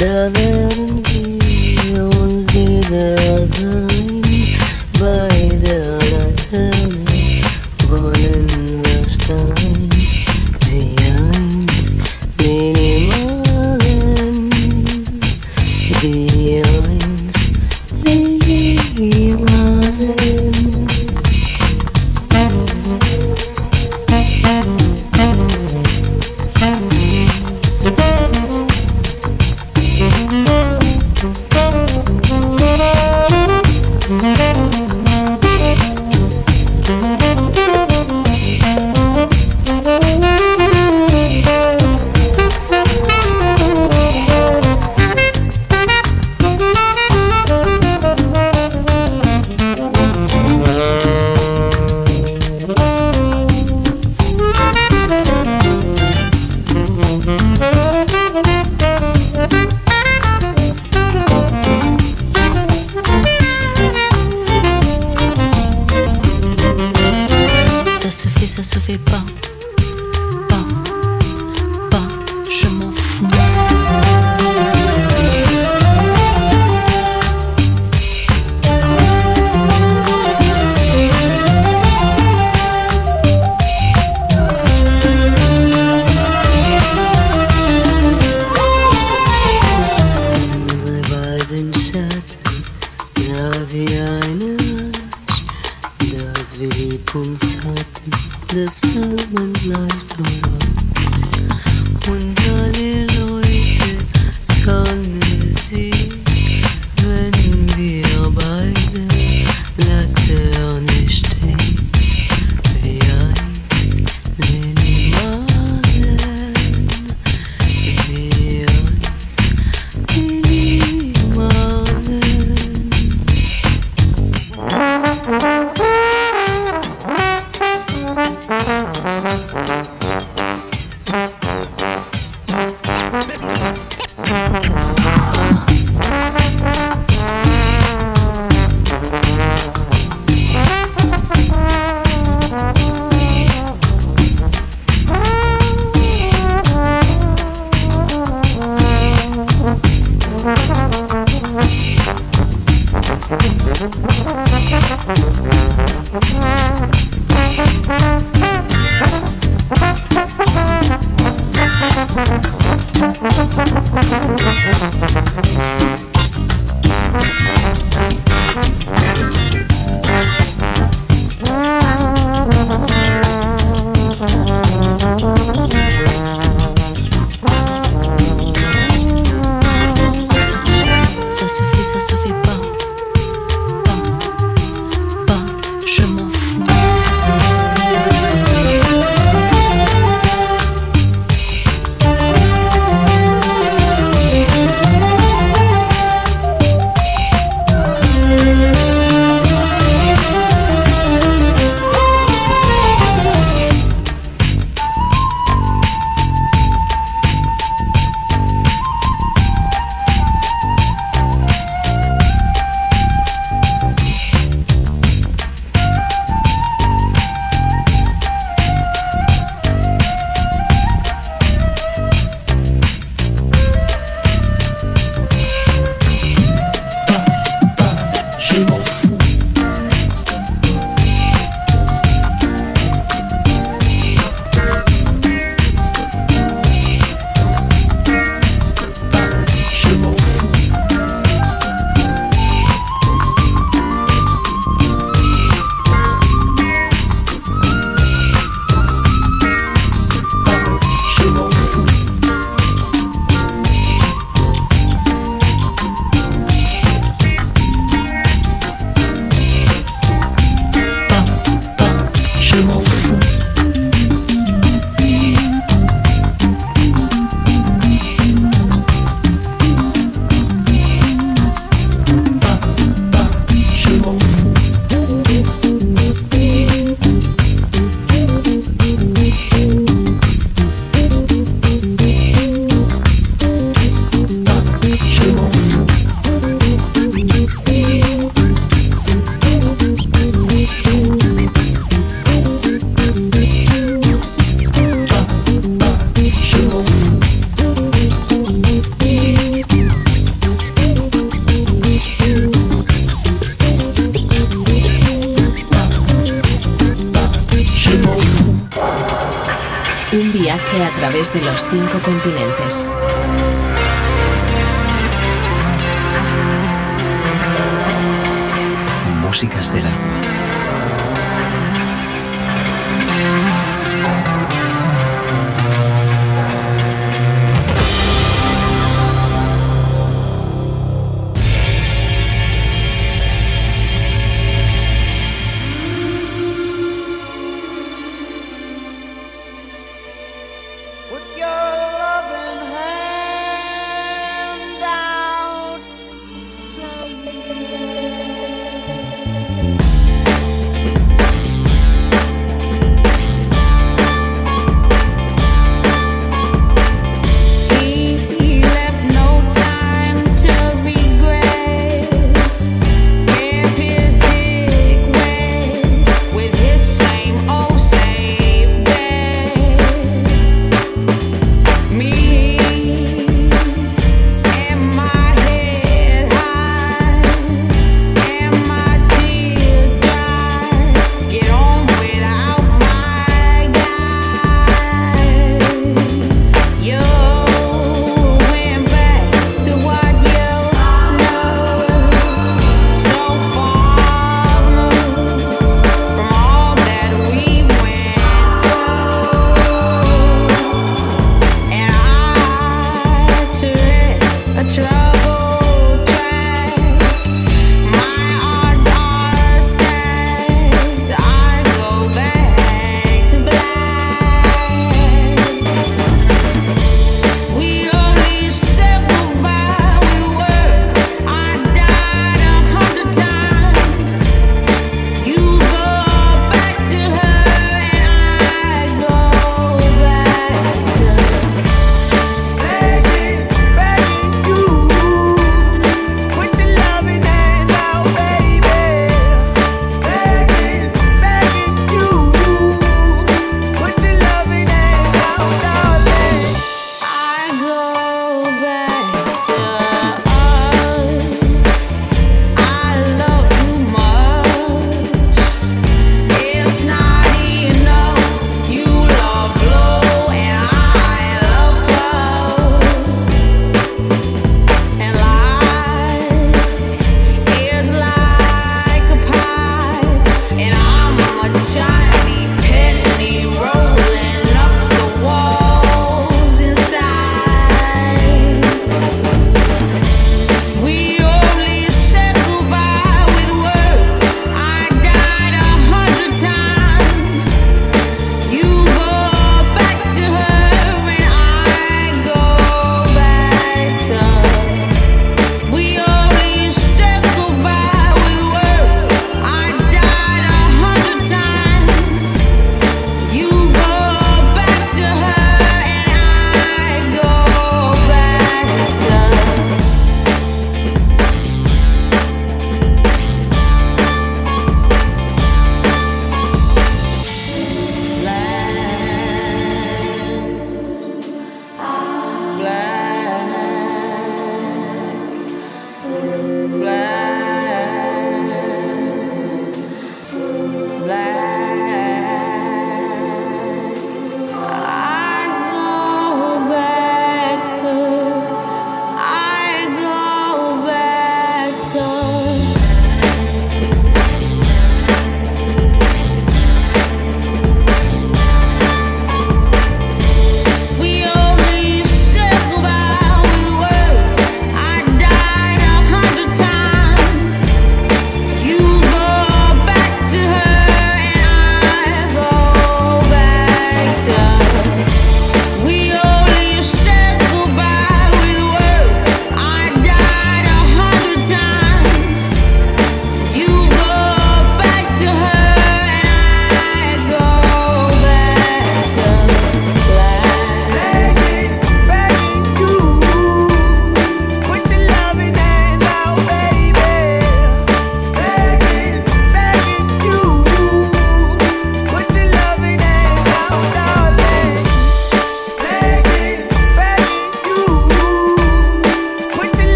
Dağların yolun giderdi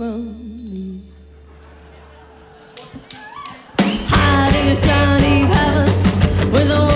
from me. Hide in the shiny palace with the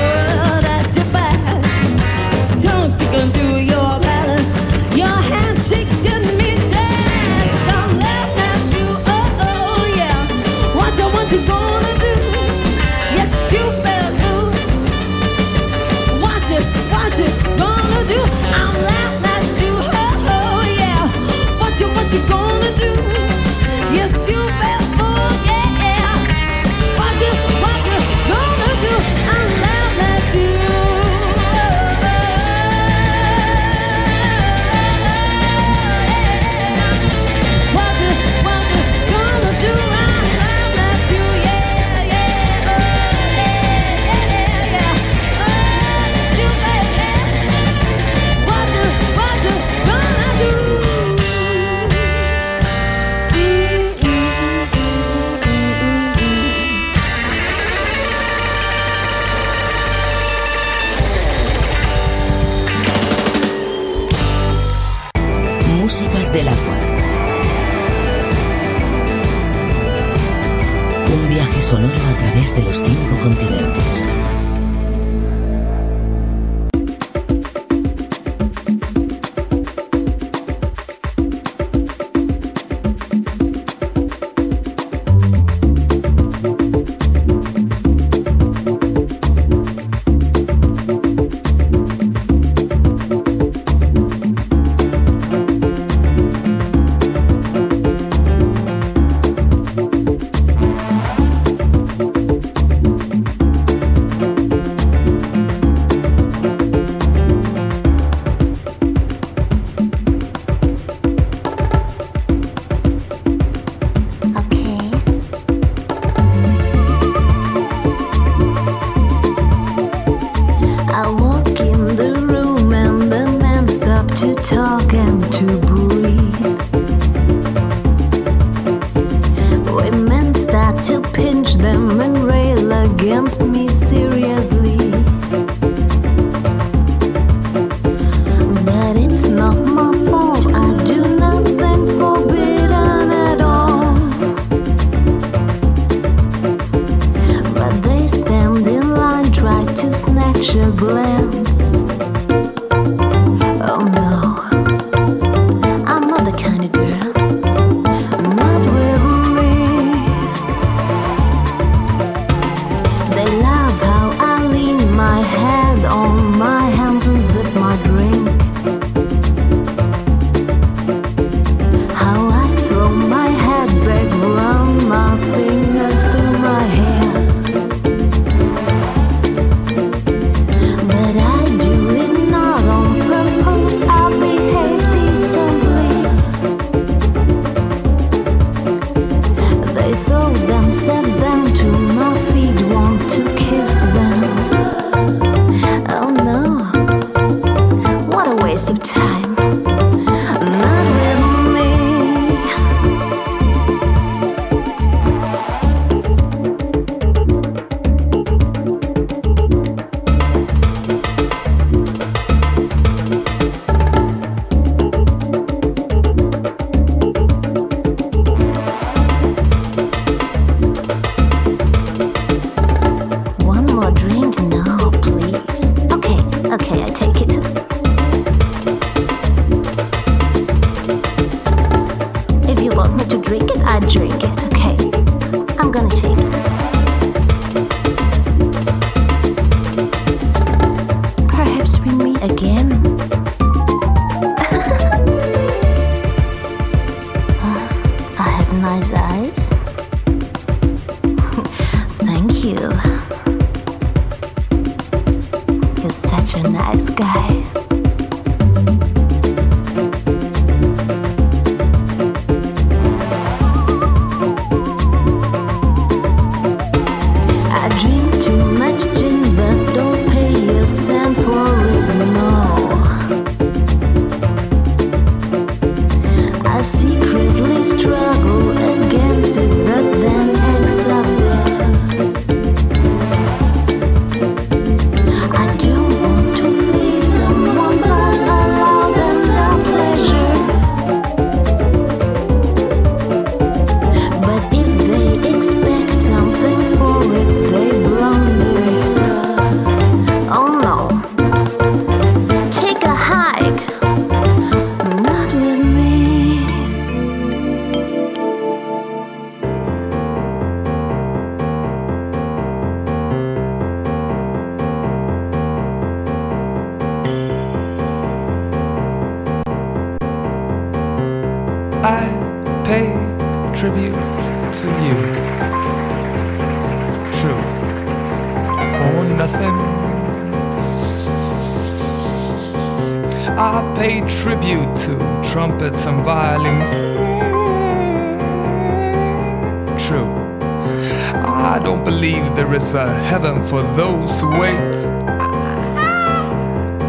for those who wait.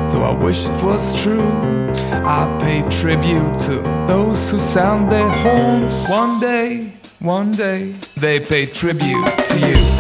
Though I wish it was true, I pay tribute to those who sound their horns. One day, one day, they pay tribute to you.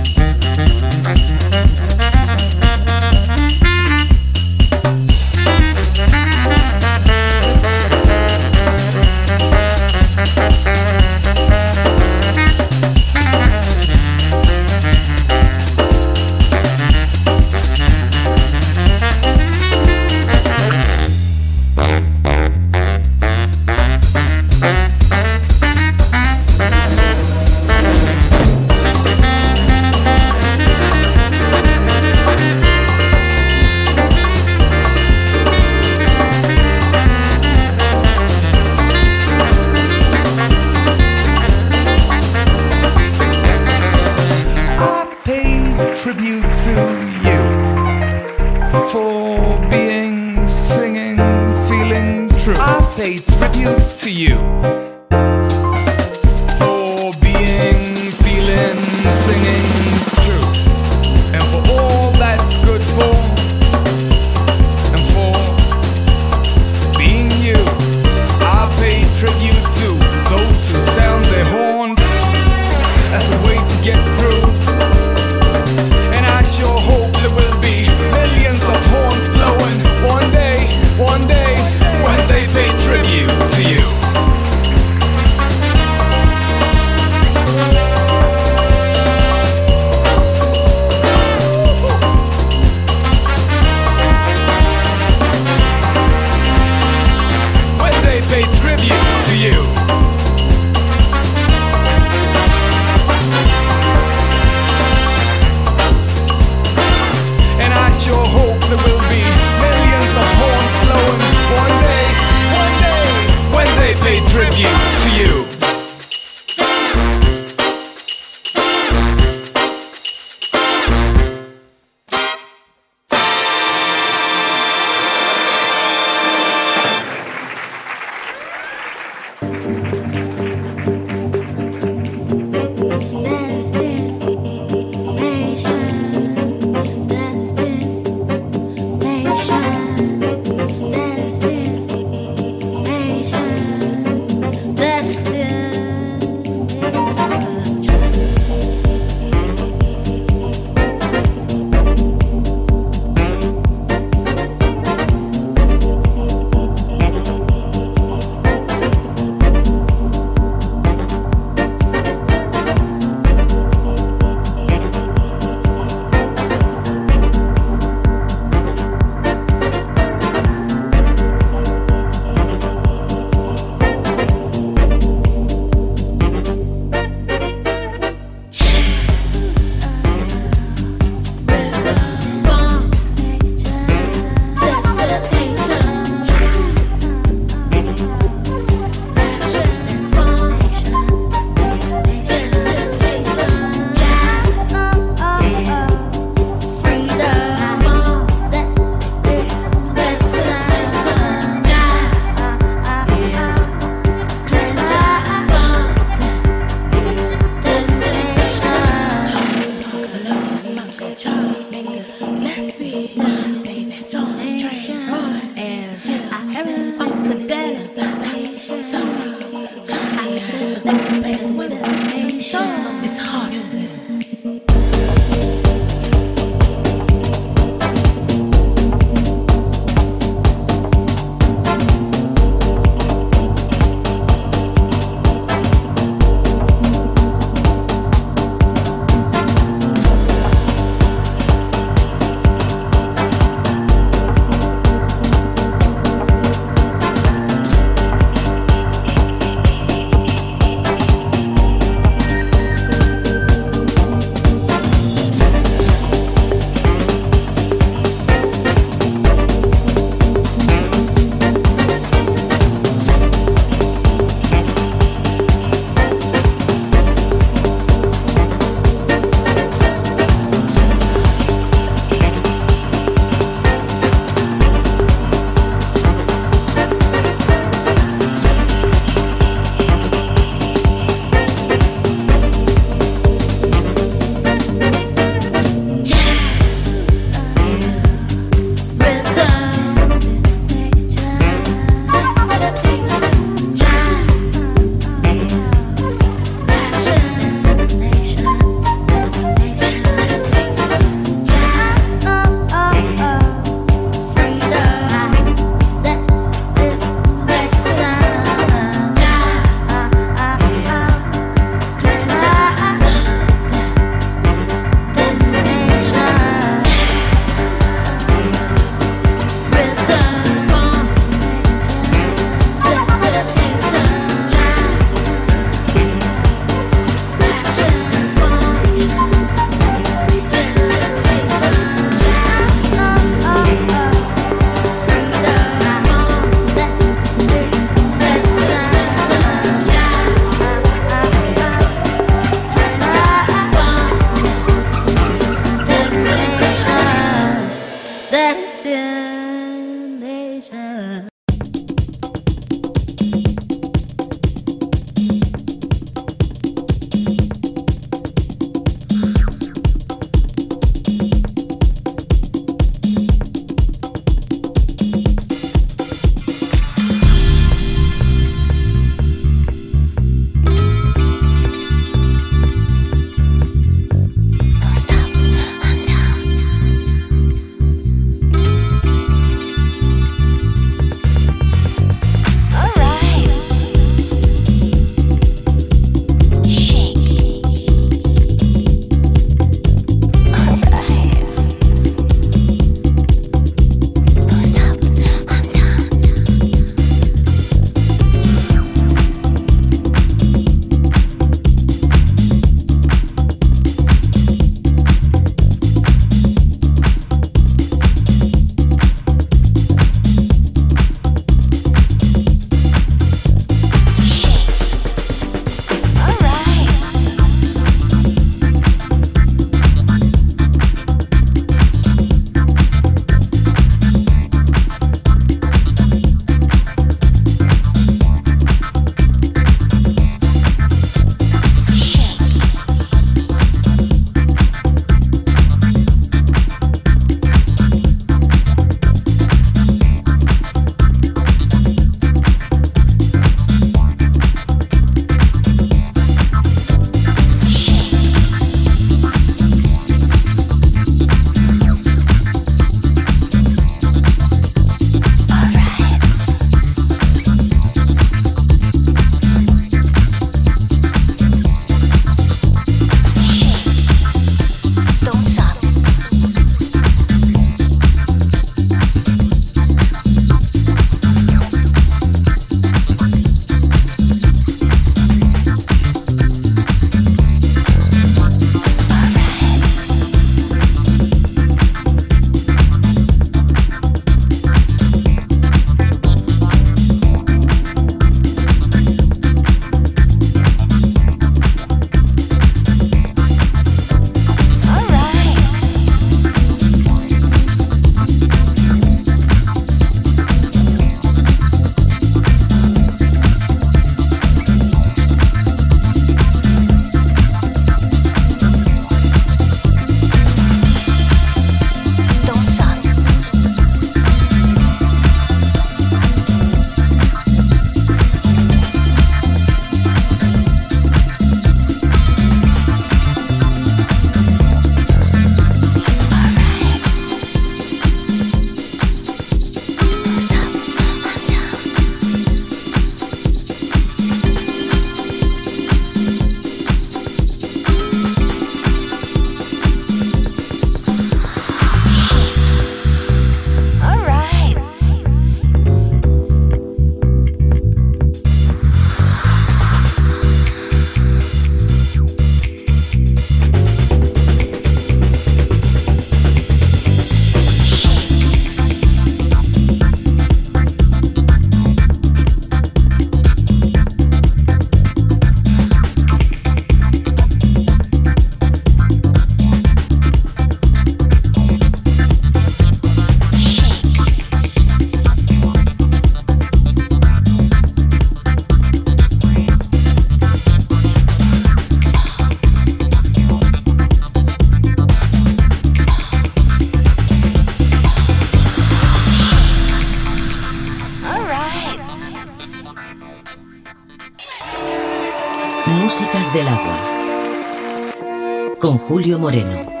Julio Moreno.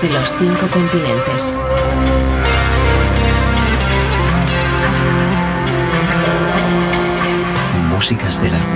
De los cinco continentes. Músicas del agua.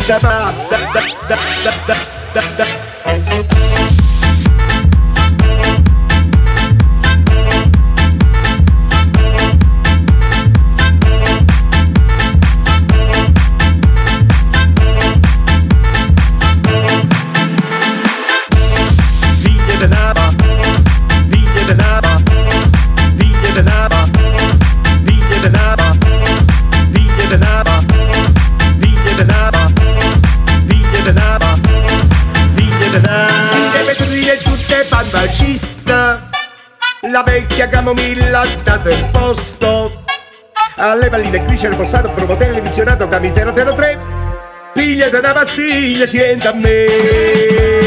Shut up. camomilla dato il posto. Alle palline crisce postato promotore televisionato gami 003 pigliate da pastiglia sienta a me.